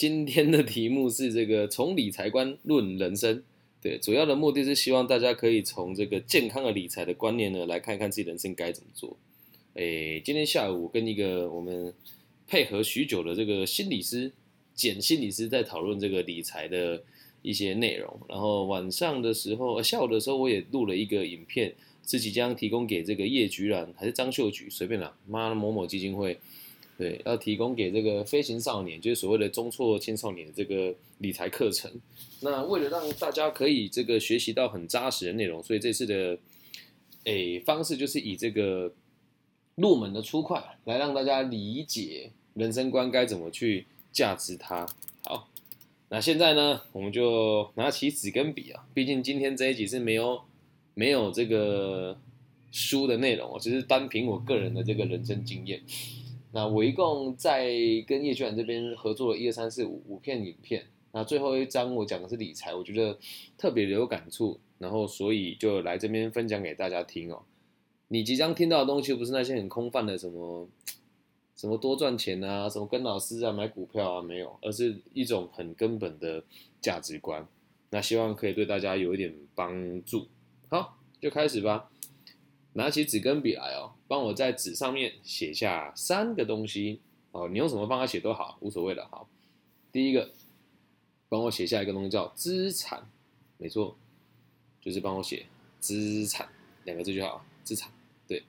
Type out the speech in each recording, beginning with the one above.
今天的题目是这个从理财观论人生。对，主要的目的是希望大家可以从这个健康的理财的观念呢，来看看自己人生该怎么做。诶，今天下午跟一个我们配合许久的这个心理师简心理师在讨论这个理财的一些内容。然后晚上的时候，下午的时候我也录了一个影片，是即将提供给这个叶菊兰还是张秀菊，随便啦，妈的某某基金会。对，要提供给这个飞行少年，就是所谓的中辍青少年的这个理财课程。那为了让大家可以这个学习到很扎实的内容，所以这次的诶方式就是以这个入门的粗快来让大家理解人生观该怎么去价值它。好，那现在呢，我们就拿起纸跟笔啊，毕竟今天这一集是没有没有这个书的内容哦，只是单凭我个人的这个人生经验。那我一共在跟叶轩这边合作了一二三四五五片影片，那最后一章我讲的是理财，我觉得特别的有感触，然后所以就来这边分享给大家听哦。你即将听到的东西不是那些很空泛的什么什么多赚钱啊，什么跟老师啊买股票啊没有，而是一种很根本的价值观。那希望可以对大家有一点帮助。好，就开始吧。拿起纸跟笔来哦，帮我在纸上面写下三个东西哦。你用什么方法写都好，无所谓的。好，第一个，帮我写下一个东西叫资产，没错，就是帮我写资产两个字就好，资产对。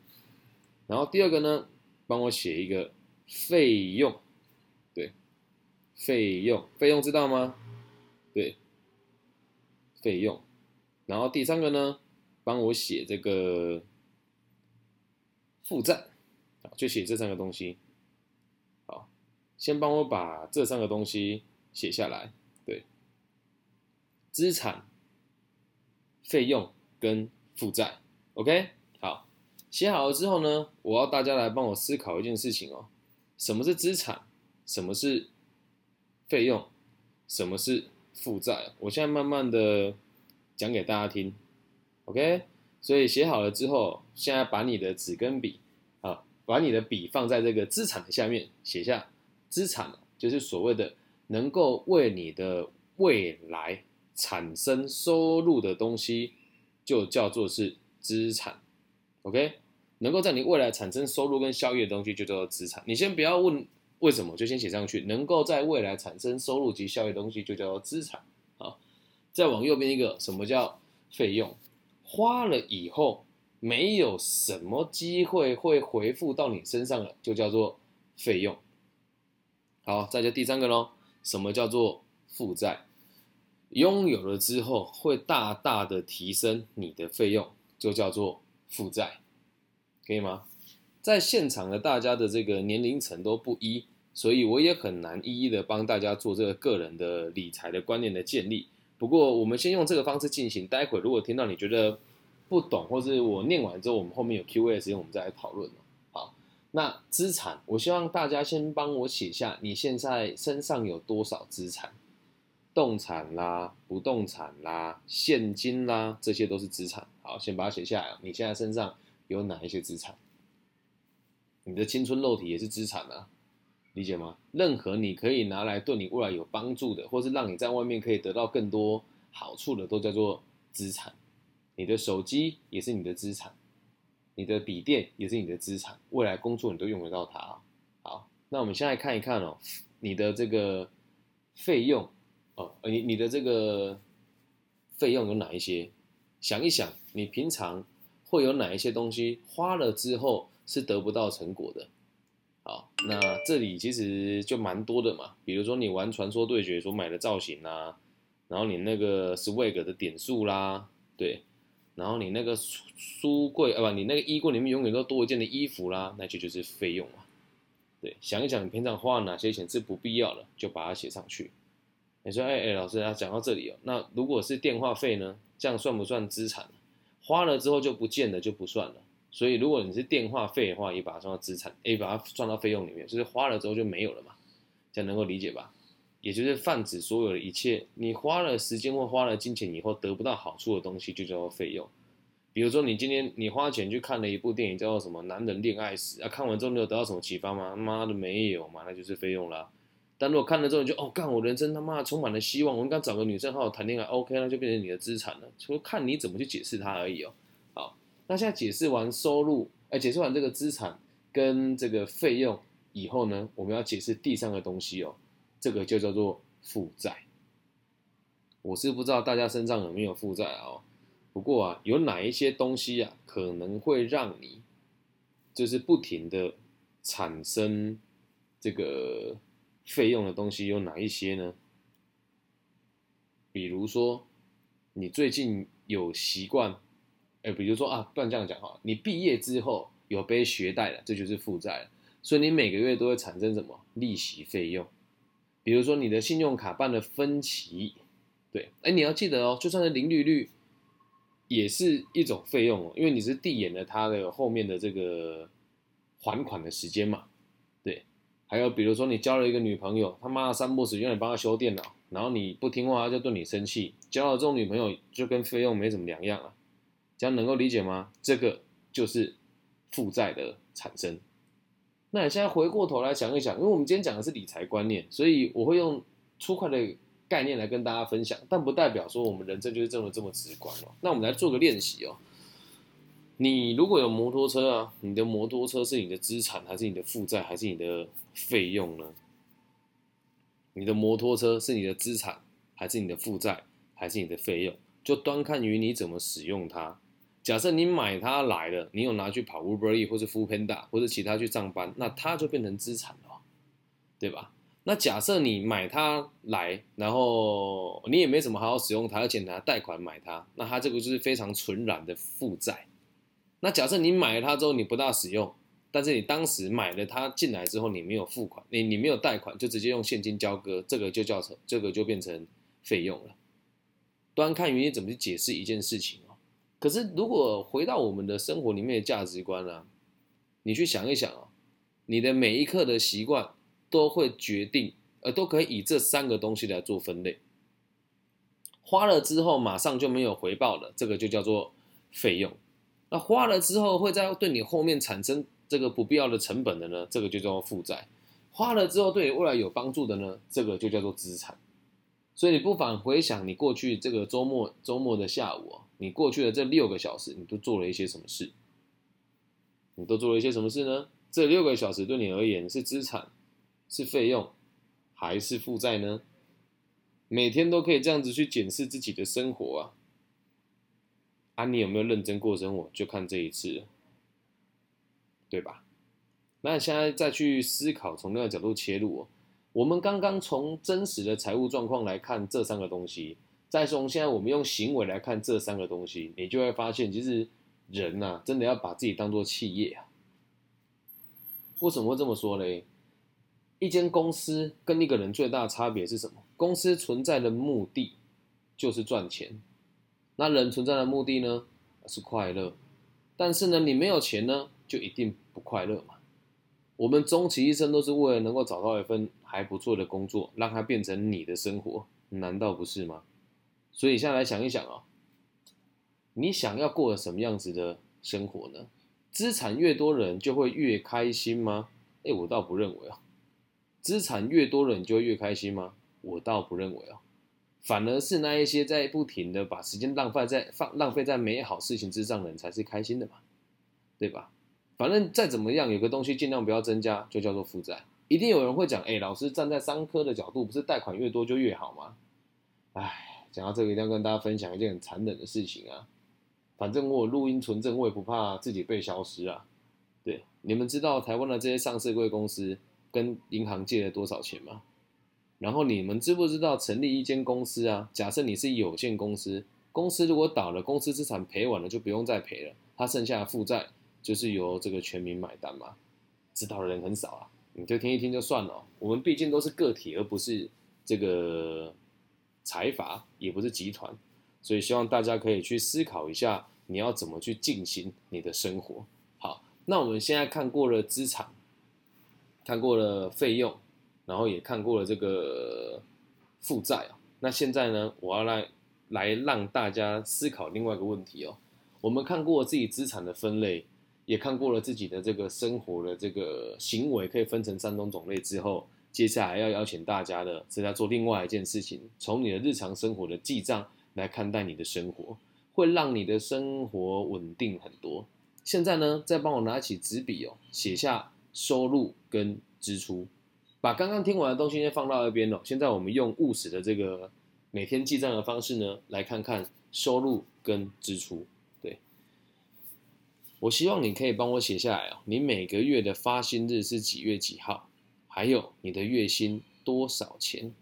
然后第二个呢，帮我写一个费用，对，费用费用知道吗？对，费用。然后第三个呢，帮我写这个。负债，好，就写这三个东西。好，先帮我把这三个东西写下来。对，资产、费用跟负债。OK，好，写好了之后呢，我要大家来帮我思考一件事情哦：什么是资产？什么是费用？什么是负债？我现在慢慢的讲给大家听。OK。所以写好了之后，现在把你的纸跟笔，把你的笔放在这个资产的下面，写下资产，就是所谓的能够为你的未来产生收入的东西，就叫做是资产。OK，能够在你未来产生收入跟效益的东西，就叫做资产。你先不要问为什么，就先写上去。能够在未来产生收入及效益的东西，就叫做资产。好，再往右边一个，什么叫费用？花了以后，没有什么机会会回复到你身上了，就叫做费用。好，再就第三个喽，什么叫做负债？拥有了之后会大大的提升你的费用，就叫做负债，可以吗？在现场的大家的这个年龄层都不一，所以我也很难一一的帮大家做这个个人的理财的观念的建立。不过，我们先用这个方式进行。待会如果听到你觉得不懂，或是我念完之后，我们后面有 Q&A 时间，我们再来讨论好，那资产，我希望大家先帮我写下你现在身上有多少资产，动产啦、不动产啦、现金啦，这些都是资产。好，先把它写下来。你现在身上有哪一些资产？你的青春肉体也是资产啊。理解吗？任何你可以拿来对你未来有帮助的，或是让你在外面可以得到更多好处的，都叫做资产。你的手机也是你的资产，你的笔电也是你的资产，未来工作你都用得到它。好，那我们现在看一看哦，你的这个费用哦，你你的这个费用有哪一些？想一想，你平常会有哪一些东西花了之后是得不到成果的？好，那这里其实就蛮多的嘛，比如说你玩传说对决所买的造型啦，然后你那个 swag 的点数啦，对，然后你那个书书柜啊不，你那个衣柜里面永远都多一件的衣服啦，那就就是费用嘛。对，想一想你平常花哪些钱是不必要的，就把它写上去。你说，哎哎，老师啊，讲到这里哦，那如果是电话费呢，这样算不算资产？花了之后就不见了，就不算了。所以，如果你是电话费的话，也把它算到资产，也把它算到费用里面，就是花了之后就没有了嘛，这样能够理解吧？也就是泛指所有的一切，你花了时间或花了金钱以后得不到好处的东西，就叫做费用。比如说，你今天你花钱去看了一部电影，叫做什么《男人恋爱史》啊？看完之后你有得到什么启发吗？妈的，没有嘛，那就是费用啦。但如果看了之后你就哦，干我人生他妈充满了希望，我应该找个女生好好谈恋爱，OK，那就变成你的资产了。除了看你怎么去解释它而已哦。好，那现在解释完收入，哎，解释完这个资产跟这个费用以后呢，我们要解释第三个东西哦，这个就叫做负债。我是不知道大家身上有没有负债啊？不过啊，有哪一些东西啊，可能会让你就是不停的产生这个费用的东西有哪一些呢？比如说，你最近有习惯，哎，比如说啊，不然这样讲哈，你毕业之后有背学贷了，这就是负债了，所以你每个月都会产生什么利息费用？比如说你的信用卡办的分期。对，哎，你要记得哦，就算是零利率，也是一种费用哦，因为你是递延了他的后面的这个还款的时间嘛。对，还有比如说你交了一个女朋友，他妈的三不死永远帮他修电脑，然后你不听话，他就对你生气。交了这种女朋友就跟费用没什么两样啊，这样能够理解吗？这个就是负债的产生。那你现在回过头来想一想，因为我们今天讲的是理财观念，所以我会用粗快的。概念来跟大家分享，但不代表说我们人生就是这么这么直观哦。那我们来做个练习哦。你如果有摩托车啊，你的摩托车是你的资产还是你的负债还是你的费用呢？你的摩托车是你的资产还是你的负债还是你的费用？就端看于你怎么使用它。假设你买它来了，你有拿去跑 Uber E 或者 Food Panda 或者其他去上班，那它就变成资产了，对吧？那假设你买它来，然后你也没怎么好好使用它，而且拿贷款买它，那它这个就是非常纯然的负债。那假设你买了它之后你不大使用，但是你当时买了它进来之后你没有付款，你你没有贷款就直接用现金交割，这个就叫成这个就变成费用了。端看于你怎么去解释一件事情。可是如果回到我们的生活里面的价值观啊，你去想一想哦，你的每一刻的习惯。都会决定，呃，都可以以这三个东西来做分类。花了之后马上就没有回报了，这个就叫做费用。那花了之后会在对你后面产生这个不必要的成本的呢，这个就叫做负债。花了之后对你未来有帮助的呢，这个就叫做资产。所以你不妨回想你过去这个周末周末的下午啊，你过去的这六个小时，你都做了一些什么事？你都做了一些什么事呢？这六个小时对你而言是资产。是费用还是负债呢？每天都可以这样子去检视自己的生活啊！啊，你有没有认真过生活？就看这一次了，对吧？那现在再去思考，从另外角度切入哦。我们刚刚从真实的财务状况来看这三个东西，再从现在我们用行为来看这三个东西，你就会发现，其实人呐，真的要把自己当做企业啊。为什么会这么说嘞？一间公司跟一个人最大的差别是什么？公司存在的目的就是赚钱，那人存在的目的呢是快乐。但是呢，你没有钱呢，就一定不快乐嘛。我们终其一生都是为了能够找到一份还不错的工作，让它变成你的生活，难道不是吗？所以，下来想一想啊，你想要过什么样子的生活呢？资产越多，人就会越开心吗？哎，我倒不认为啊。资产越多人就会越开心吗？我倒不认为哦，反而是那一些在不停的把时间浪费在放浪费在美好事情之上的人才是开心的嘛，对吧？反正再怎么样，有个东西尽量不要增加，就叫做负债。一定有人会讲，哎，老师站在商科的角度，不是贷款越多就越好吗？哎，讲到这个，一定要跟大家分享一件很残忍的事情啊。反正我录音存证，我也不怕自己被消失啊。对，你们知道台湾的这些上市贵公司？跟银行借了多少钱吗？然后你们知不知道成立一间公司啊？假设你是有限公司，公司如果倒了，公司资产赔完了就不用再赔了，它剩下的负债就是由这个全民买单嘛？知道的人很少啊，你就听一听就算了。我们毕竟都是个体，而不是这个财阀，也不是集团，所以希望大家可以去思考一下，你要怎么去进行你的生活。好，那我们现在看过了资产。看过了费用，然后也看过了这个负债啊。那现在呢，我要来来让大家思考另外一个问题哦。我们看过自己资产的分类，也看过了自己的这个生活的这个行为可以分成三种种类之后，接下来要邀请大家的是在做另外一件事情，从你的日常生活的记账来看待你的生活，会让你的生活稳定很多。现在呢，再帮我拿起纸笔哦，写下收入跟支出，把刚刚听完的东西先放到一边哦。现在我们用务实的这个每天记账的方式呢，来看看收入跟支出。对，我希望你可以帮我写下来哦，你每个月的发薪日是几月几号？还有你的月薪多少钱？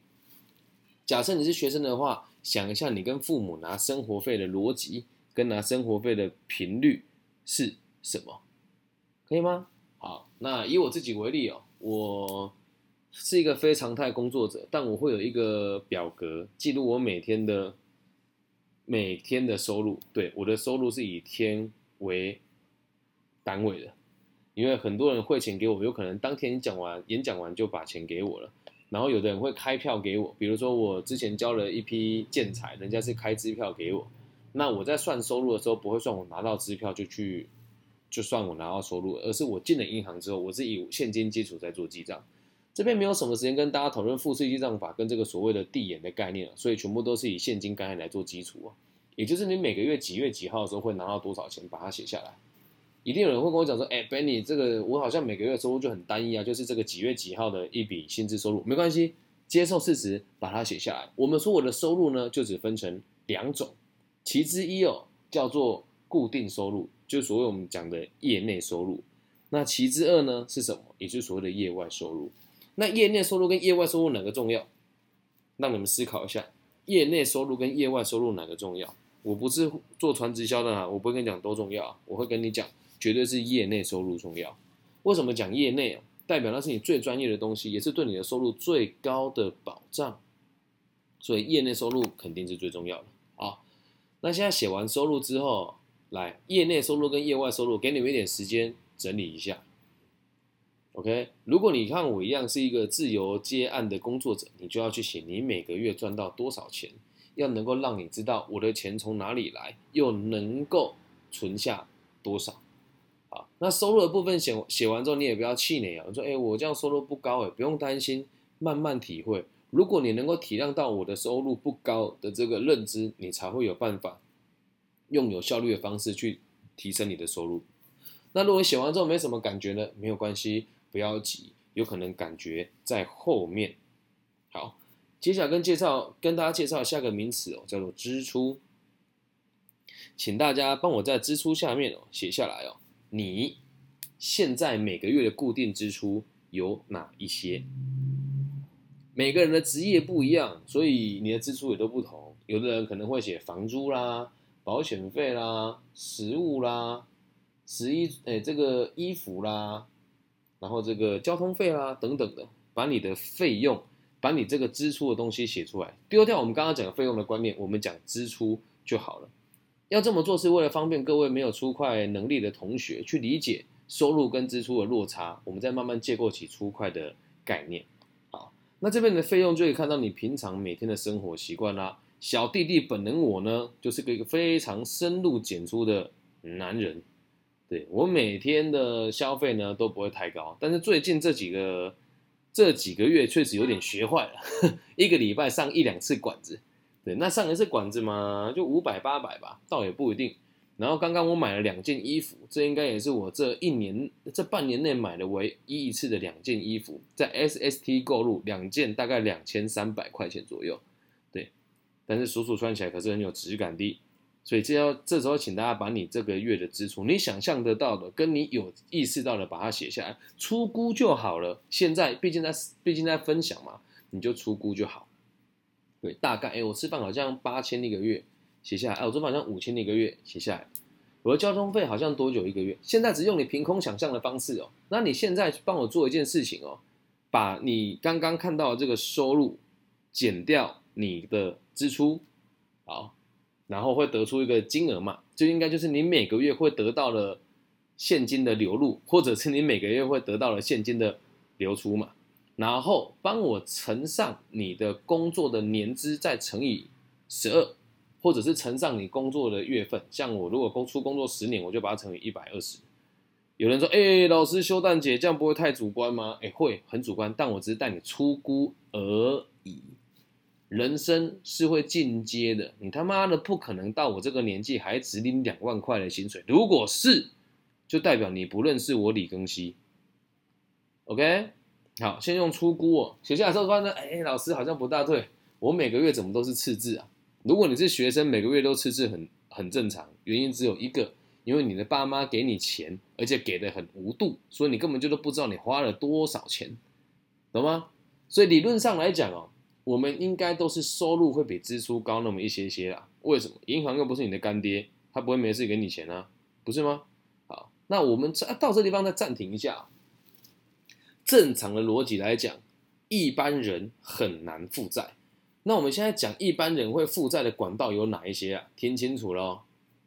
假设你是学生的话，想一下你跟父母拿生活费的逻辑，跟拿生活费的频率是什么？可以吗？好，那以我自己为例哦，我是一个非常态工作者，但我会有一个表格记录我每天的每天的收入。对，我的收入是以天为单位的。因为很多人汇钱给我，有可能当天讲完演讲完就把钱给我了，然后有的人会开票给我，比如说我之前交了一批建材，人家是开支票给我，那我在算收入的时候不会算我拿到支票就去就算我拿到收入，而是我进了银行之后，我是以现金基础在做记账。这边没有什么时间跟大家讨论复式记账法跟这个所谓的递延的概念了所以全部都是以现金概念来做基础啊，也就是你每个月几月几号的时候会拿到多少钱，把它写下来。一定有人会跟我讲说：“哎，Benny，这个我好像每个月收入就很单一啊，就是这个几月几号的一笔薪资收入，没关系，接受事实，把它写下来。我们说我的收入呢，就只分成两种，其之一哦，叫做固定收入，就所谓我们讲的业内收入。那其之二呢是什么？也就是所谓的业外收入。那业内收入跟业外收入哪个重要？让你们思考一下，业内收入跟业外收入哪个重要？我不是做传直销的啊，我不会跟你讲多重要，我会跟你讲。”绝对是业内收入重要。为什么讲业内啊？代表那是你最专业的东西，也是对你的收入最高的保障。所以业内收入肯定是最重要的啊。那现在写完收入之后，来业内收入跟业外收入，给你们一点时间整理一下。OK，如果你看我一样是一个自由接案的工作者，你就要去写你每个月赚到多少钱，要能够让你知道我的钱从哪里来，又能够存下多少。啊，那收入的部分写写完之后，你也不要气馁啊。我说，哎，我这样收入不高，哎，不用担心，慢慢体会。如果你能够体谅到我的收入不高的这个认知，你才会有办法用有效率的方式去提升你的收入。那如果写完之后没什么感觉呢？没有关系，不要急，有可能感觉在后面。好，接下来跟介绍跟大家介绍下个名词哦，叫做支出，请大家帮我在支出下面哦写下来哦。你现在每个月的固定支出有哪一些？每个人的职业不一样，所以你的支出也都不同。有的人可能会写房租啦、保险费啦、食物啦、食衣诶这个衣服啦，然后这个交通费啦等等的，把你的费用，把你这个支出的东西写出来，丢掉我们刚刚讲的费用的观念，我们讲支出就好了。要这么做是为了方便各位没有出快能力的同学去理解收入跟支出的落差，我们再慢慢建构起出快的概念。好，那这边的费用就可以看到你平常每天的生活习惯啦。小弟弟本人我呢，就是个一个非常深入简出的男人。对我每天的消费呢都不会太高，但是最近这几个这几个月确实有点学坏了，一个礼拜上一两次馆子。对，那上一次管子嘛，就五百八百吧，倒也不一定。然后刚刚我买了两件衣服，这应该也是我这一年这半年内买的唯一一次的两件衣服，在 SST 购入两件，大概两千三百块钱左右。对，但是叔叔穿起来可是很有质感的。所以这要这时候请大家把你这个月的支出，你想象得到的，跟你有意识到的，把它写下来，出估就好了。现在毕竟在毕竟在分享嘛，你就出估就好。对，大概哎，我吃饭好像八千一个月，写下来。哎，我吃饭好像五千一个月，写下来。我的交通费好像多久一个月？现在只用你凭空想象的方式哦。那你现在去帮我做一件事情哦，把你刚刚看到的这个收入减掉你的支出，好，然后会得出一个金额嘛？就应该就是你每个月会得到的现金的流入，或者是你每个月会得到的现金的流出嘛？然后帮我乘上你的工作的年资，再乘以十二，或者是乘上你工作的月份。像我如果工出工作十年，我就把它乘以一百二十。有人说，哎，老师休蛋姐这样不会太主观吗？哎，会很主观，但我只是带你出估而已。人生是会进阶的，你他妈的不可能到我这个年纪还只领两万块的薪水。如果是，就代表你不认识我李庚希。OK，好，先用出估哦，写下来之后发现，哎，老师好像不大对，我每个月怎么都是赤字啊？如果你是学生，每个月都赤字很很正常，原因只有一个，因为你的爸妈给你钱，而且给的很无度，所以你根本就都不知道你花了多少钱，懂吗？所以理论上来讲哦。我们应该都是收入会比支出高那么一些些啦。为什么？银行又不是你的干爹，他不会没事给你钱啊，不是吗？好，那我们到这地方再暂停一下。正常的逻辑来讲，一般人很难负债。那我们现在讲一般人会负债的管道有哪一些啊？听清楚喽，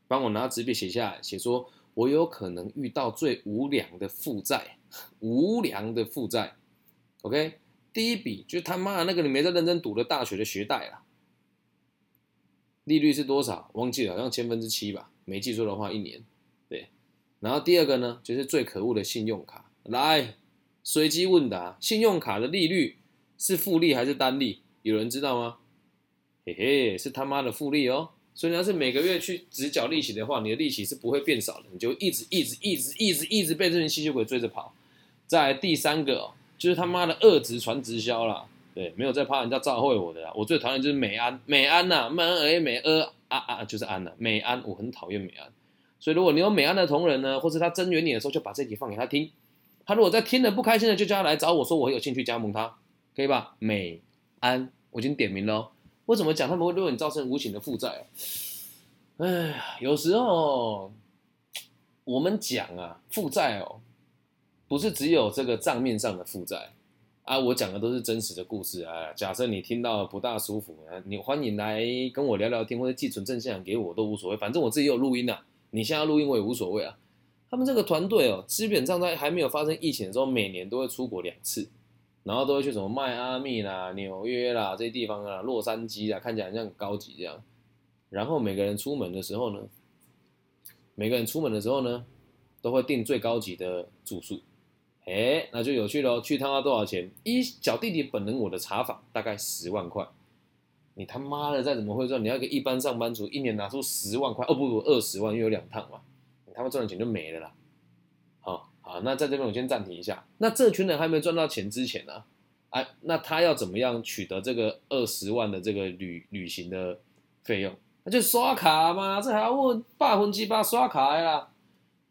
帮我拿纸笔写下来，写说我有可能遇到最无良的负债，无良的负债。OK。第一笔就他妈的那个你没在认真读的大学的学贷了，利率是多少？忘记了，好像千分之七吧，没记错的话一年。对，然后第二个呢，就是最可恶的信用卡。来，随机问答，信用卡的利率是复利还是单利？有人知道吗？嘿嘿，是他妈的复利哦。所以要是每个月去只缴利息的话，你的利息是不会变少的，你就一直一直一直一直一直被这群吸血鬼追着跑。在第三个。就是他妈的二直传直销啦，对，没有在怕人家召会我的啦。我最讨厌就是美安，美安呐，美安美安啊啊，就是安呐，美安，我很讨厌美安。所以如果你有美安的同仁呢，或是他增援你的时候，就把这集放给他听。他如果在听了不开心的，就叫他来找我说，我有兴趣加盟他，可以吧？美安，我已经点名了。哦为什么讲他们会对你造成无形的负债？哎，有时候我们讲啊，负债哦。不是只有这个账面上的负债啊，我讲的都是真实的故事啊。假设你听到不大舒服，你欢迎来跟我聊聊天，或者寄存正向给我都无所谓，反正我自己有录音啊。你现在录音我也无所谓啊。他们这个团队哦，基本上在还没有发生疫情的时候，每年都会出国两次，然后都会去什么迈阿密啦、纽约啦这些地方啊、洛杉矶啊，看起来像很高级这样。然后每个人出门的时候呢，每个人出门的时候呢，都会订最高级的住宿。哎，那就有趣喽。去一趟要多少钱？一小弟弟本人我的查法大概十万块。你他妈的再怎么会赚？你要给一般上班族一年拿出十万块？哦不不，二十万，因为有两趟嘛。他们赚的钱就没了啦。好，好，那在这边我先暂停一下。那这群人还没赚到钱之前呢？哎，那他要怎么样取得这个二十万的这个旅旅行的费用？那就刷卡嘛，这还要问八分之八刷卡呀？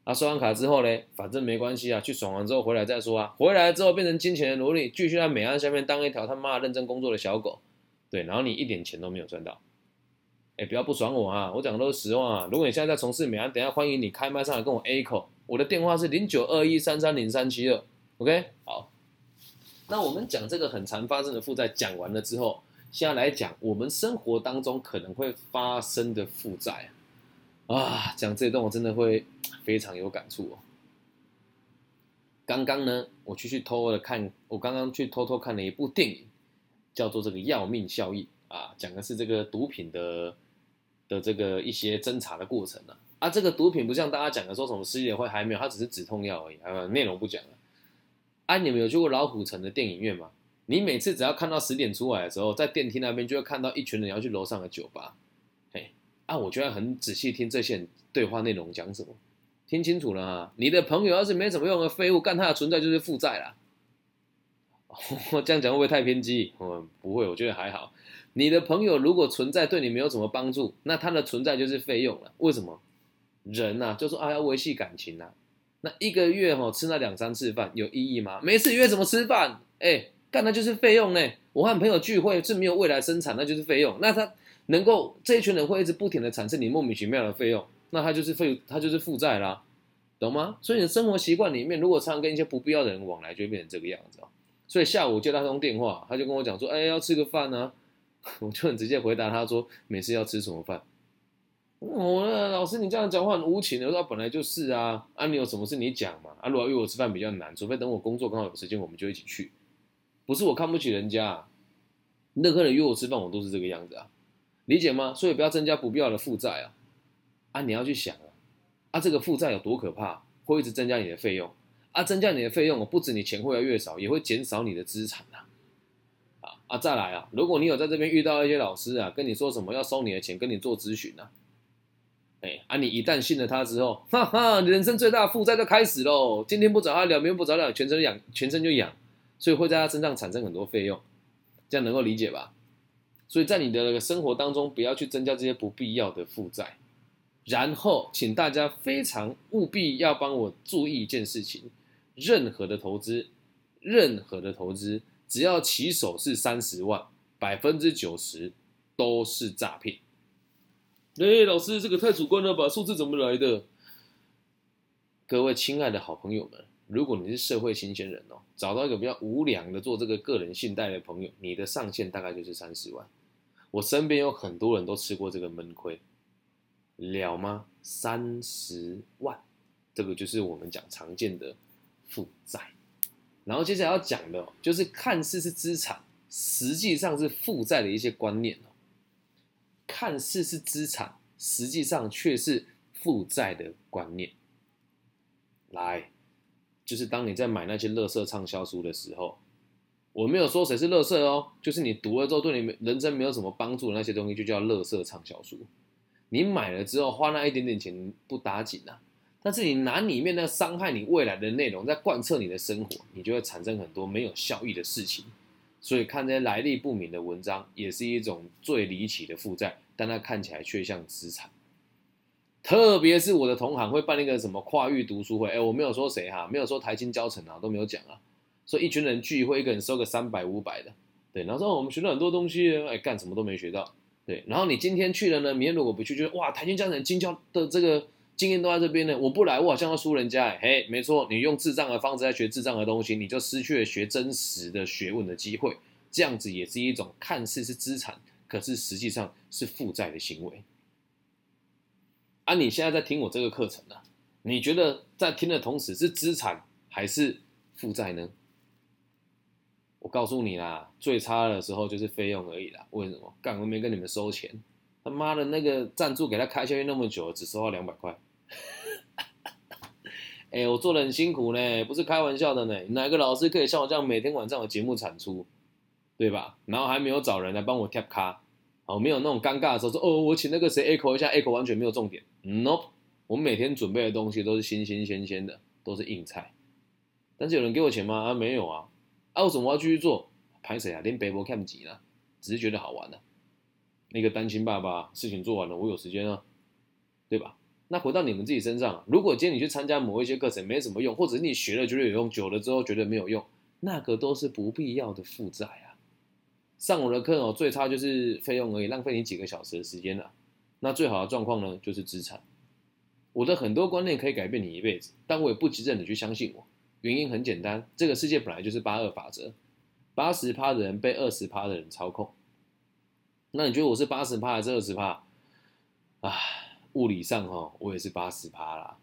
啊，刷完卡之后呢，反正没关系啊，去爽完之后回来再说啊。回来之后变成金钱的奴隶，继续在美安下面当一条他妈认真工作的小狗。对，然后你一点钱都没有赚到。哎，不要不爽我啊，我讲的都是实话啊。如果你现在在从事美安，等下欢迎你开麦上来跟我 A 口，我的电话是零九二一三三零三七二。OK，好。那我们讲这个很常发生的负债讲完了之后，现在来讲我们生活当中可能会发生的负债啊，讲这一段我真的会。非常有感触哦。刚刚呢，我去去偷偷的看，我刚刚去偷偷看了一部电影，叫做《这个要命效应》啊，讲的是这个毒品的的这个一些侦查的过程呢。啊，这个毒品不像大家讲的说什么世界会还没有，它只是止痛药而已，啊，内容不讲了。啊，你们有去过老虎城的电影院吗？你每次只要看到十点出来的时候，在电梯那边就会看到一群人要去楼上的酒吧。嘿，啊，我就要很仔细听这些人对话内容讲什么。听清楚了啊，你的朋友要是没什么用的废物，干他的存在就是负债啦。我这样讲会不会太偏激？嗯，不会，我觉得还好。你的朋友如果存在对你没有什么帮助，那他的存在就是费用了。为什么？人呐，就说啊要维系感情呐。那一个月哈吃那两三次饭有意义吗？每次约怎么吃饭？哎，干那就是费用呢。我和朋友聚会是没有未来生产，那就是费用。那他能够这一群人会一直不停的产生你莫名其妙的费用。那他就是费，他就是负债啦，懂吗？所以你的生活习惯里面，如果常跟一些不必要的人往来，就会变成这个样子啊。所以下午接到他通电话，他就跟我讲说：“哎，要吃个饭呢。”我就很直接回答他说：“每次要吃什么饭？”我老师，你这样讲话很无情的。我说：“本来就是啊，啊，你有什么事你讲嘛。啊，如果约我吃饭比较难，除非等我工作刚好有时间，我们就一起去。不是我看不起人家，任何人约我吃饭，我都是这个样子啊，理解吗？所以不要增加不必要的负债啊。”啊，你要去想啊，啊，这个负债有多可怕？会一直增加你的费用啊，增加你的费用，不止你钱会越来越少，也会减少你的资产啊。啊啊，再来啊，如果你有在这边遇到一些老师啊，跟你说什么要收你的钱，跟你做咨询啊，哎啊，你一旦信了他之后，哈哈，人生最大负债就开始喽。今天不找他聊，明天不找聊，全身养，全身就养，所以会在他身上产生很多费用，这样能够理解吧？所以在你的生活当中，不要去增加这些不必要的负债。然后，请大家非常务必要帮我注意一件事情：任何的投资，任何的投资，只要起手是三十万，百分之九十都是诈骗。哎，老师，这个太主观了吧？数字怎么来的？各位亲爱的好朋友们，如果你是社会新鲜人哦，找到一个比较无良的做这个个人信贷的朋友，你的上限大概就是三十万。我身边有很多人都吃过这个闷亏，了吗？三十万，这个就是我们讲常见的负债。然后接下来要讲的，就是看似是资产，实际上是负债的一些观念哦。看似是资产，实际上却是负债的观念。来，就是当你在买那些乐色畅销书的时候。我没有说谁是乐色哦，就是你读了之后对你人生没有什么帮助的那些东西，就叫乐色畅销书。你买了之后花那一点点钱不打紧啊，但是你拿里面那伤害你未来的内容在贯彻你的生活，你就会产生很多没有效益的事情。所以看这些来历不明的文章，也是一种最离奇的负债，但它看起来却像资产。特别是我的同行会办那个什么跨域读书会，哎，我没有说谁哈，没有说台青教程啊，都没有讲啊。所以一群人聚会，一个人收个三百五百的，对，然后说我们学了很多东西，哎，干什么都没学到，对，然后你今天去了呢，明天如果不去，就是哇，台军教人金教的这个经验都在这边呢，我不来，我好像要输人家，哎，嘿，没错，你用智障的方式在学智障的东西，你就失去了学真实的学问的机会，这样子也是一种看似是资产，可是实际上是负债的行为。啊，你现在在听我这个课程呢，你觉得在听的同时是资产还是负债呢？我告诉你啦，最差的时候就是费用而已啦。为什么？干我没跟你们收钱，他妈的那个赞助给他开下去那么久，只收到两百块。哎，我做的很辛苦呢，不是开玩笑的呢。哪个老师可以像我这样每天晚上有节目产出，对吧？然后还没有找人来帮我贴卡，哦，没有那种尴尬的时候说，哦，我请那个谁 echo 一下，echo 完全没有重点。No，我每天准备的东西都是新新鲜鲜的，都是硬菜。但是有人给我钱吗？啊，没有啊。啊，为什么我要继续做？拍谁啊？连 baby 都看不起呢，只是觉得好玩呢。那个单亲爸爸事情做完了，我有时间啊，对吧？那回到你们自己身上，如果今天你去参加某一些课程没什么用，或者是你学了觉得有用，久了之后觉得没有用，那个都是不必要的负债啊。上我的课哦，最差就是费用而已，浪费你几个小时的时间了。那最好的状况呢，就是资产。我的很多观念可以改变你一辈子，但我也不急着你去相信我。原因很简单，这个世界本来就是八二法则，八十趴的人被二十趴的人操控。那你觉得我是八十趴还是二十趴？啊，物理上哈，我也是八十趴啦。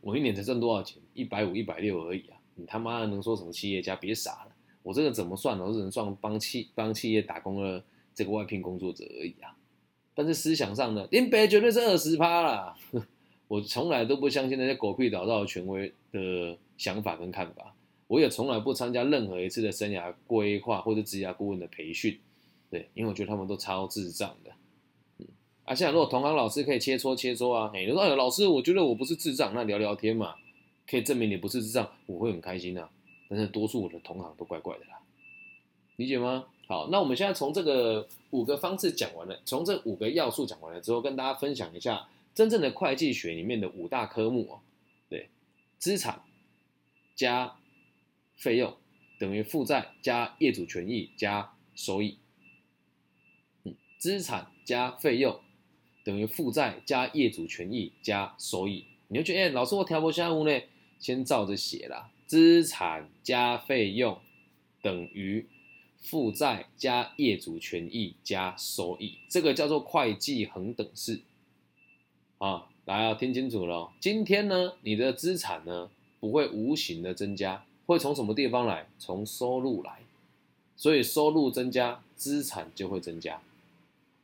我一年才挣多少钱？一百五、一百六而已啊！你他妈的能说什么企业家？别傻了，我这个怎么算呢？我只能算帮企帮企业打工的这个外聘工作者而已啊。但是思想上呢，林北绝对是二十趴啦。我从来都不相信那些狗屁倒灶的权威的。想法跟看法，我也从来不参加任何一次的生涯规划或者职业顾问的培训，对，因为我觉得他们都超智障的。啊，现在如果同行老师可以切磋切磋啊，哎，说哎，老师，我觉得我不是智障，那聊聊天嘛，可以证明你不是智障，我会很开心啊。但是多数我的同行都怪怪的啦，理解吗？好，那我们现在从这个五个方式讲完了，从这五个要素讲完了之后，跟大家分享一下真正的会计学里面的五大科目哦，对，资产。加费用等于负债加业主权益加收益。嗯，资产加费用等于负债加业主权益加收益。你就觉得，哎，老师我调拨项目呢？先照着写啦。资产加费用等于负债加业主权益加收益，这个叫做会计恒等式。啊，来啊，听清楚了。今天呢，你的资产呢？不会无形的增加，会从什么地方来？从收入来，所以收入增加，资产就会增加。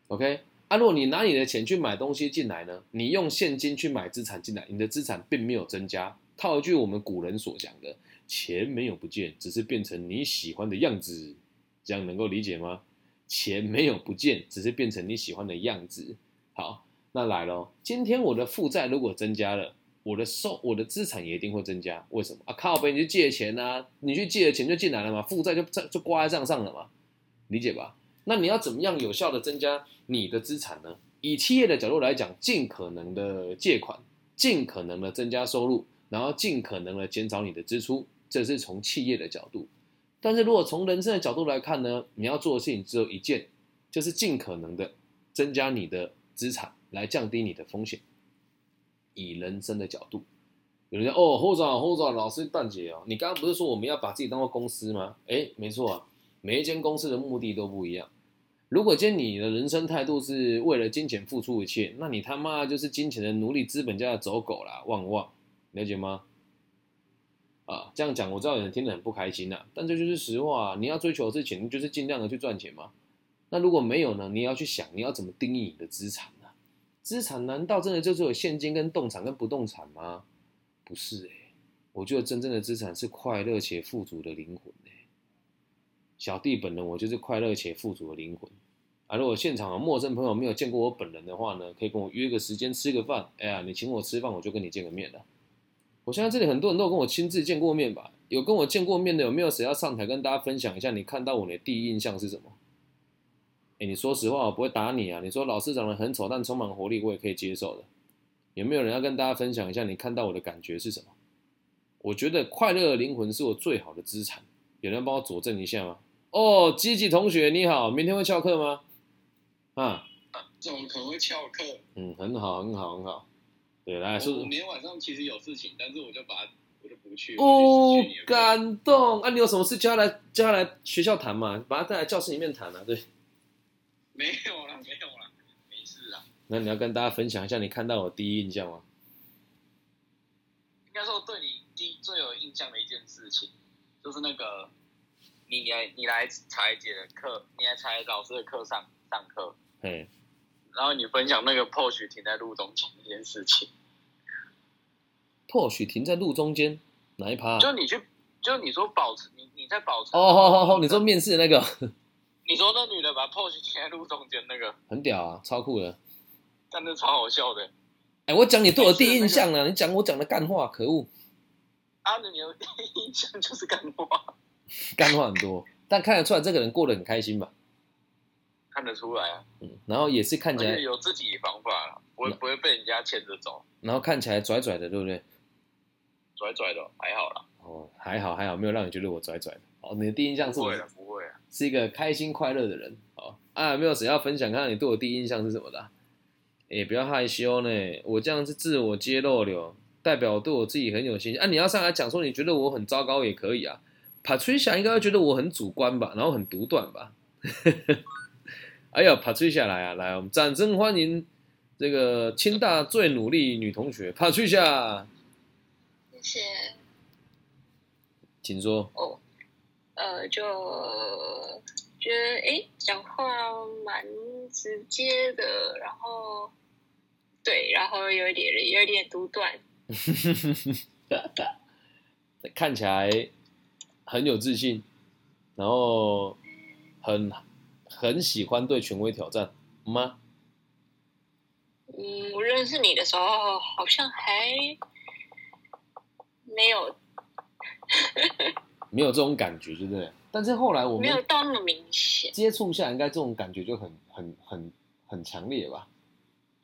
OK，啊，如果你拿你的钱去买东西进来呢？你用现金去买资产进来，你的资产并没有增加，套一句我们古人所讲的，钱没有不见，只是变成你喜欢的样子，这样能够理解吗？钱没有不见，只是变成你喜欢的样子。好，那来咯，今天我的负债如果增加了，我的收我的资产也一定会增加。为什么啊？靠呗，你去借钱啊，你去借的钱就进来了嘛，负债就就挂在账上了嘛，理解吧？那你要怎么样有效的增加你的资产呢？以企业的角度来讲，尽可能的借款，尽可能的增加收入，然后尽可能的减少你的支出，这是从企业的角度。但是如果从人生的角度来看呢，你要做的事情只有一件，就是尽可能的增加你的资产，来降低你的风险。以人生的角度，有人说哦，或者或者老师断解哦，你刚刚不是说我们要把自己当做公司吗？哎，没错啊。每一间公司的目的都不一样。如果今天你的人生态度是为了金钱付出一切，那你他妈就是金钱的奴隶、资本家的走狗啦！旺旺，了解吗？啊，这样讲我知道有人听得很不开心呐，但这就是实话。你要追求的事情，就是尽量的去赚钱嘛。那如果没有呢？你要去想，你要怎么定义你的资产呢？资产难道真的就只有现金、跟动产、跟不动产吗？不是哎，我觉得真正的资产是快乐且富足的灵魂。小弟本人，我就是快乐且富足的灵魂啊！如果现场有陌生朋友没有见过我本人的话呢，可以跟我约个时间吃个饭。哎呀，你请我吃饭，我就跟你见个面了。我相信这里很多人都跟我亲自见过面吧？有跟我见过面的，有没有谁要上台跟大家分享一下？你看到我的第一印象是什么？哎，你说实话，我不会打你啊！你说老师长得很丑，但充满活力，我也可以接受的。有没有人要跟大家分享一下你看到我的感觉是什么？我觉得快乐的灵魂是我最好的资产。有人帮我佐证一下吗？哦，积极同学你好，明天会翘课吗？啊，怎么可能会翘课？嗯，很好，很好，很好。对，来，我明天晚上其实有事情，但是我就把我就不去。哦，感动啊！你有什么事叫他来叫他来学校谈嘛？把他带来教室里面谈啊，对。没有了，没有了，没事啊。那你要跟大家分享一下你看到我第一印象吗？应该说对你第最有印象的一件事情，就是那个。你来，你来彩姐的课，你来彩老师的课上上课，嗯，然后你分享那个 POS 停在路中间这件事情。POS 停在路中间哪一趴？就你去，就你说保持，你你在保持。哦好好好，你说面试那个。你说那女的把 POS 停在路中间那个。很屌啊，超酷的。真的超好笑的。哎，我讲你对我第一印象了，你讲我讲的干话，可恶。啊，你的第一印象就是干话。干话很多，但看得出来这个人过得很开心吧？看得出来啊，嗯，然后也是看起来有自己方法了，不会不会被人家牵着走。然后看起来拽拽的，对不对？拽拽的还好啦。哦，还好还好，没有让你觉得我拽拽的。哦，你的第一印象是？不会的，不会啊，是一个开心快乐的人。哦啊，没有谁要分享，看看你对我第一印象是什么的？哎，不要害羞呢，我这样是自我揭露了，代表对我自己很有信心。啊，你要上来讲说你觉得我很糟糕也可以啊。Patricia 应该会觉得我很主观吧，然后很独断吧。哎呀，Patricia 来啊，来，我们掌声欢迎这个清大最努力女同学 Patricia。谢谢。请说。哦，呃，就觉得哎，讲话蛮直接的，然后对，然后有一点有一点独断。看起来。很有自信，然后很很喜欢对权威挑战吗？嗯，我认识你的时候好像还没有，没有这种感觉，对不对？但是后来我们没有到那么明显接触下，应该这种感觉就很很很很强烈吧？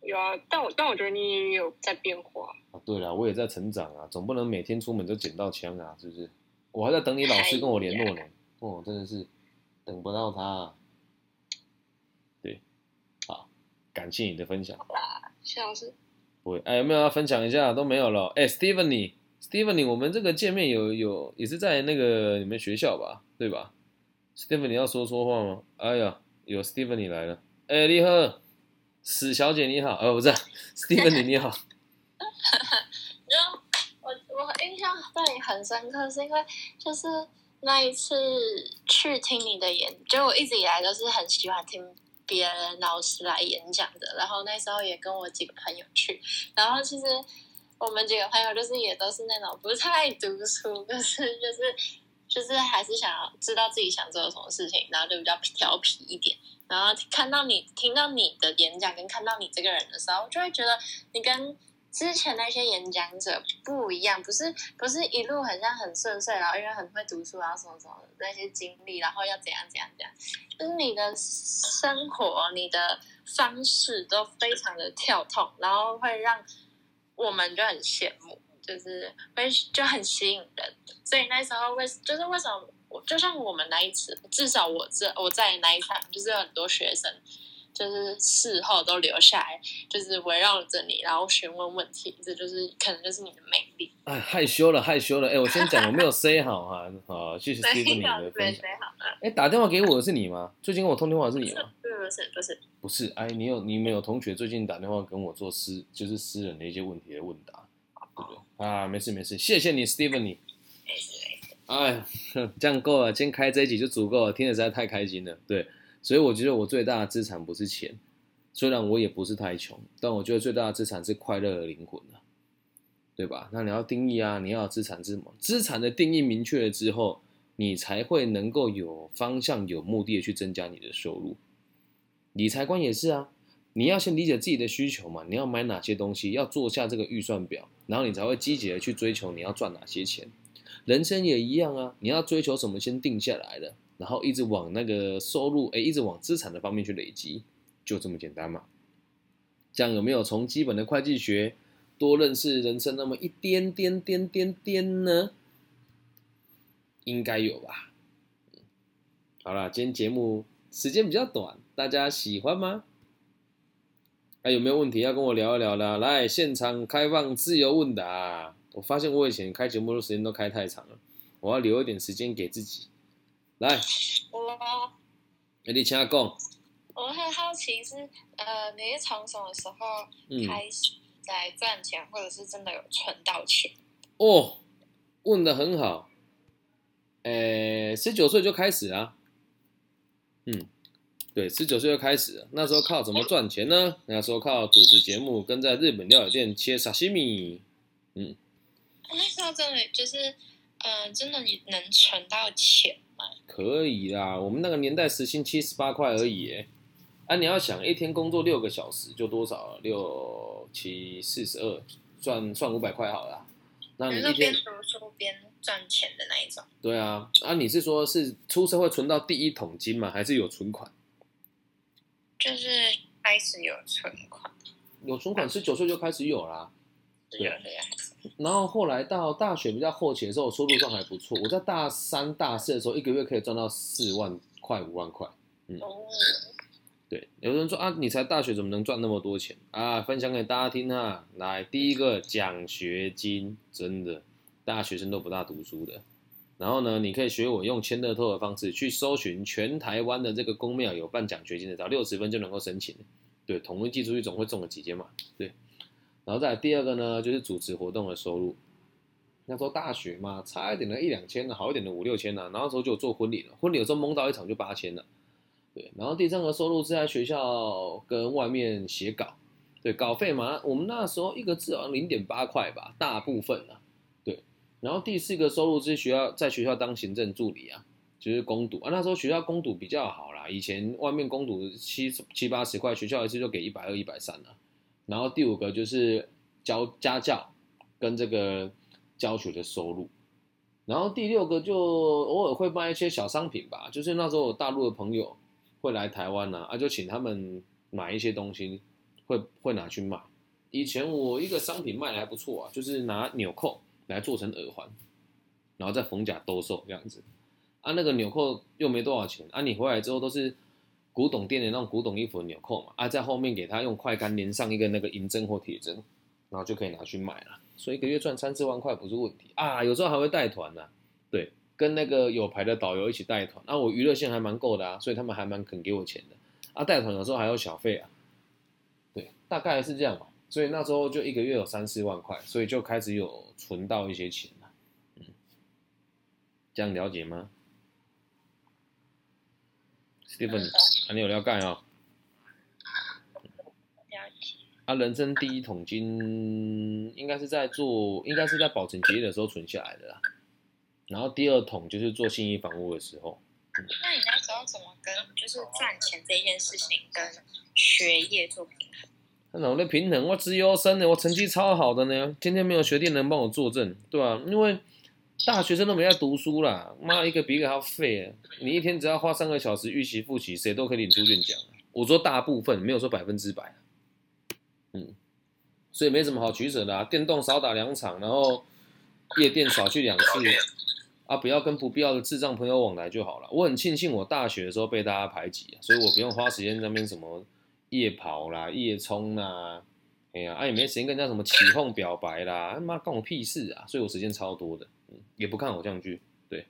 有啊，但我但我觉得你也有在变化啊。对了，我也在成长啊，总不能每天出门就捡到枪啊，是不是？我还在等你老师跟我联络呢，哦，真的是等不到他。对，好，感谢你的分享。谢老师。不会，哎，有没有要分享一下？都没有了。哎，Stephanie，Stephanie，我们这个见面有有也是在那个你们学校吧？对吧？Stephanie 要说说话吗？哎呀，有 Stephanie 来了。哎，你好，史小姐你好。哦，不是，Stephanie 你好。我印象对你很深刻，是因为就是那一次去听你的演，就我一直以来都是很喜欢听别人老师来演讲的。然后那时候也跟我几个朋友去，然后其实我们几个朋友就是也都是那种不太读书，可是就是就是还是想要知道自己想做什么事情，然后就比较调皮一点。然后看到你听到你的演讲跟看到你这个人的时候，就会觉得你跟之前那些演讲者不一样，不是不是一路很像很顺遂，然后因为很会读书，然后什么什么那些经历，然后要怎样怎样怎样，就是你的生活你的方式都非常的跳痛，然后会让我们就很羡慕，就是会就很吸引人，所以那时候为就是为什么我？就像我们那一次，至少我这我在那一场，就是有很多学生，就是事后都留下来，就是围绕着你，然后询问问题，这就是可能就是你的魅力。哎，害羞了，害羞了。哎，我先讲，我没有 say 好哈，好，谢谢 Steve 你的分享。哎，打电话给我的是你吗？最近跟我通电话是你吗？不是，不是，不是。不是，哎，你有你没有同学最近打电话跟我做私，就是私人的一些问题的问答，对不对？啊，没事没事，谢谢你 Steve 你。哎，这样够了，今天开这一集就足够了，听得实在太开心了。对，所以我觉得我最大的资产不是钱，虽然我也不是太穷，但我觉得最大的资产是快乐的灵魂啊对吧？那你要定义啊，你要资产是什么？资产的定义明确了之后，你才会能够有方向、有目的的去增加你的收入。理财观也是啊，你要先理解自己的需求嘛，你要买哪些东西，要做下这个预算表，然后你才会积极的去追求你要赚哪些钱。人生也一样啊，你要追求什么，先定下来了，然后一直往那个收入，哎，一直往资产的方面去累积，就这么简单嘛。这样有没有从基本的会计学多认识人生那么一点点点点点呢？应该有吧。好了，今天节目时间比较短，大家喜欢吗？还有没有问题要跟我聊一聊的？来，现场开放自由问答。我发现我以前开节目的时间都开太长了，我要留一点时间给自己。来，我，你请讲。我很好奇是，呃，你是从什么时候开始在赚钱，或者是真的有存到钱？哦，问的很好。呃，十九岁就开始啊。嗯，对，十九岁就开始了。那时候靠怎么赚钱呢？那时候靠主持节目，跟在日本料理店切沙西米。嗯。那时候真的就是，嗯，真的你能存到钱吗？可以啦，我们那个年代时薪七十八块而已，哎，啊，你要想一天工作六个小时就多少？六七四十二，赚算五百块好了。那你一边读书边赚钱的那一种？对啊，啊，你是说是出社会存到第一桶金吗？还是有存款？就是开始有存款。有存款，十九岁就开始有啦。对。然后后来到大学比较后期的时候，收入上还不错。我在大三、大四的时候，一个月可以赚到四万块、五万块。嗯，对。有人说啊，你才大学怎么能赚那么多钱啊？分享给大家听啊！来，第一个奖学金，真的，大学生都不大读书的。然后呢，你可以学我用签乐透的方式去搜寻全台湾的这个公庙有办奖学金的，只要六十分就能够申请。对，统一寄出去总会中个几间嘛。对。然后再第二个呢，就是主持活动的收入。那时候大学嘛，差一点的一两千，好一点的五六千呢。然后时候就做婚礼了，婚礼有时候蒙到一场就八千了。对，然后第三个收入是在学校跟外面写稿，对，稿费嘛，我们那时候一个字好像零点八块吧，大部分啊。对，然后第四个收入是学校在学校当行政助理啊，就是攻读啊。那时候学校攻读比较好啦，以前外面攻读七七八十块，学校一次就给一百二、一百三了。然后第五个就是教家教跟这个教学的收入，然后第六个就偶尔会卖一些小商品吧，就是那时候大陆的朋友会来台湾呢，啊就请他们买一些东西，会会拿去卖。以前我一个商品卖的还不错啊，就是拿纽扣来做成耳环，然后再缝甲兜售这样子，啊那个纽扣又没多少钱，啊你回来之后都是。古董店的那种古董衣服的纽扣嘛，啊，在后面给他用快干连上一个那个银针或铁针，然后就可以拿去卖了。所以一个月赚三四万块不是问题啊。有时候还会带团呢，对，跟那个有牌的导游一起带团，啊，我娱乐性还蛮够的啊，所以他们还蛮肯给我钱的。啊，带团有时候还有小费啊，对，大概是这样吧。所以那时候就一个月有三四万块，所以就开始有存到一些钱了。嗯，这样了解吗？Stephen，你有要干啊？了解。啊，人生第一桶金应该是在做，应该是在保存结业的时候存下来的啦。然后第二桶就是做信义房屋的时候。那你那时候怎么跟就是赚钱这件事情跟学业做平衡？那我的平衡，我资优生呢，我成绩超好的呢，天天没有学弟能帮我作证，对吧？因为大学生都没在读书啦，妈一个比一个还要废。你一天只要花三个小时预习复习，谁都可以领出卷奖。我说大部分，没有说百分之百。嗯，所以没什么好取舍的啊，电动少打两场，然后夜店少去两次。啊，不要跟不必要的智障朋友往来就好了。我很庆幸我大学的时候被大家排挤，所以我不用花时间那边什么夜跑啦、夜冲啦，哎呀，啊也没时间跟人家什么起哄表白啦，他妈关我屁事啊！所以我时间超多的，也不看偶像剧，对，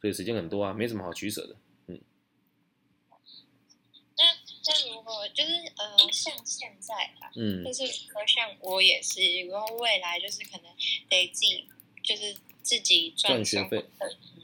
所以时间很多啊，没什么好取舍的，嗯。那那如果就是呃，像现在吧，嗯，就是说像我也是，如果未来就是可能得自己就是。自己赚学费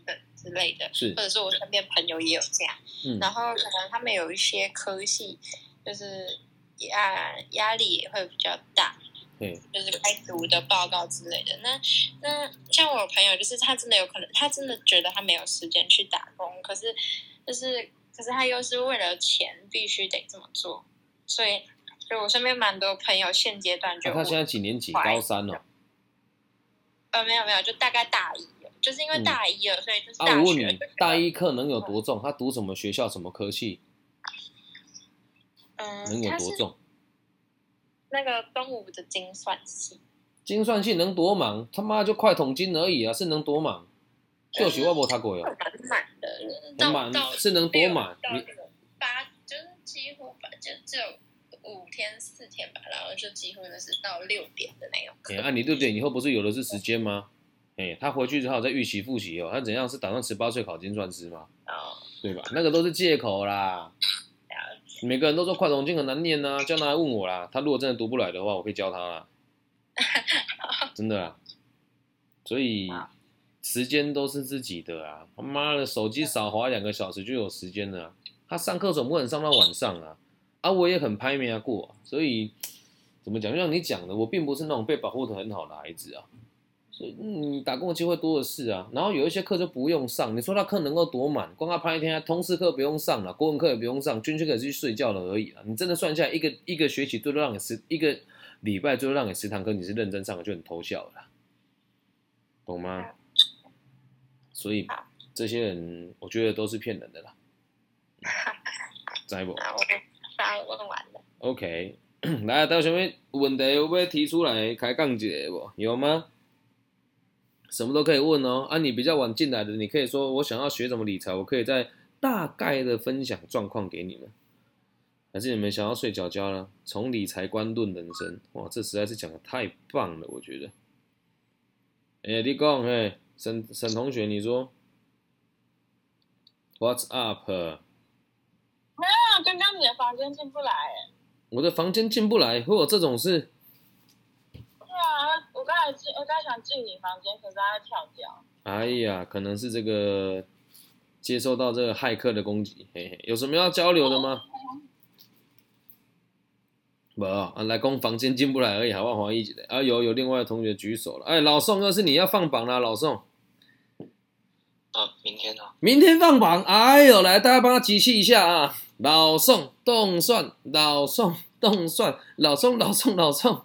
等之类的，是或者是我身边朋友也有这样，嗯，然后可能他们有一些科系，就是压压力也会比较大，嗯，就是该读的报告之类的。那那像我朋友，就是他真的有可能，他真的觉得他没有时间去打工，可是就是可是他又是为了钱必须得这么做，所以就我身边蛮多朋友现阶段就他现在几年级？高三了。呃，没有没有，就大概大一，就是因为大一了，所以就是大学。啊，我问你，大一课能有多重？他读什么学校？什么科系？嗯，能有多重？那个东吴的精算系。精算系能多忙？他妈就快统金而已啊，是能多忙？就是我无他过哟。满满的，满是能多满？你八就是几乎吧，就只有。五天四天吧，然后就几乎就是到六点的那种。哎，啊，你六点以后不是有的是时间吗？哎，他回去之后再预习复习哦。他怎样是打算十八岁考精算师吗？哦，对吧？那个都是借口啦。每个人都说快龙经很难念呐，叫他来问我啦。他如果真的读不来的话，我可以教他啦。真的啊。所以时间都是自己的啊。他妈的，手机少滑两个小时就有时间了。他上课总不能上到晚上啊。啊，我也很拍面过，所以怎么讲？就像你讲的，我并不是那种被保护的很好的孩子啊，所以你打工的机会多的是啊。然后有一些课就不用上，你说他课能够多满？光他拍一天，通识课不用上了，国文课也不用上，军训课是去睡觉了而已啊。你真的算下来，一个一个学期最多让你十一个礼拜最多让你十堂课，你是认真上的就很偷笑了，懂吗？所以这些人我觉得都是骗人的啦，在不？问完了。OK，来，有什么问题有要提出来开讲一下不？有吗？什么都可以问哦。啊，你比较晚进来的，你可以说我想要学什么理财，我可以在大概的分享状况给你们。还是你们想要睡觉觉了？从理财观论人生，哇，这实在是讲的太棒了，我觉得。哎，你讲，嘿，沈沈同学，你说，What's up？没有刚刚你的房间进不来，我的房间进不来，会有这种事？我刚才进，我刚才想进你房间，可是它跳掉。哎呀，可能是这个接收到这个骇客的攻击，嘿嘿，有什么要交流的吗？不啊，来攻房间进不来而已，好不好？黄一姐的啊，有有另外的同学举手了，哎，老宋，又是你要放榜啦，老宋。啊，明天呢？明天放榜，哎呦，来，大家帮他集气一下啊！老宋动算，老宋动算，老宋老宋老宋，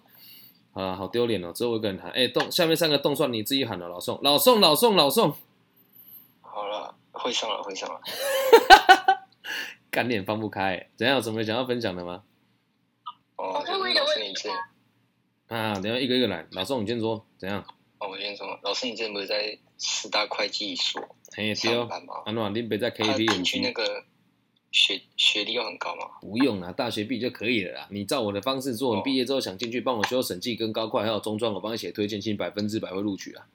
啊，好丢脸哦！只有我一个人喊，哎，动下面三个动算你自己喊了，老宋老宋老宋老宋。好了，会上了会上了，干脸放不开，怎样？有什么想要分享的吗？哦，老师你这啊，等下一个一个来，老宋你先说，怎样？哦，我先说，老师你之前不是在四大会计所上班吗？啊，那你别在 KTV 去那个。学学历又很高吗？不用啦，大学毕就可以了啦。你照我的方式做，你毕业之后想进去帮我修审计跟高快还有中专，我帮你写推荐信，百分之百会录取啊。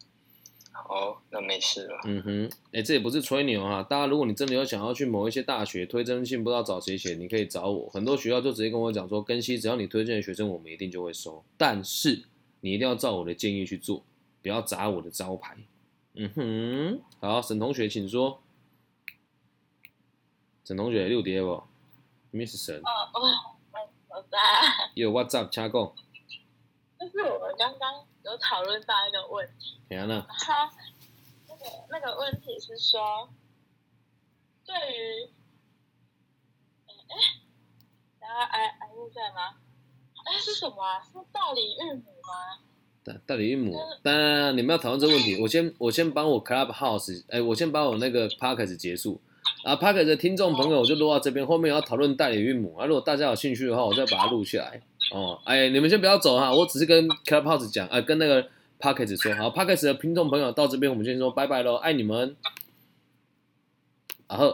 好，那没事了。嗯哼，哎，这也不是吹牛啊。大家如果你真的有想要去某一些大学推荐信，不知道找谁写，你可以找我。很多学校就直接跟我讲说，根西只要你推荐的学生，我们一定就会收。但是你一定要照我的建议去做，不要砸我的招牌。嗯哼，好，沈同学请说。沈同学六叠不？Miss 神。哦哦，我在有 What's up，加贡？就是我们刚刚有讨论到一个问题。怎样呢？他那个那个问题是说，对于，哎，然后哎哎木在吗？哎是什么啊？是大理孕母吗？大大理孕母？当然你们要讨论这个问题，我先我先帮我 Clubhouse，哎，我先把我那个 p a r k e s 结束。啊 p a r k e s 的听众朋友就录到这边，后面要讨论代理孕母啊。如果大家有兴趣的话，我再把它录下来。哦，哎，你们先不要走哈，我只是跟 Clubhouse 讲，啊，跟那个 p a r k e s 说，好 p a r k e s 的听众朋友到这边，我们先说拜拜喽，爱你们。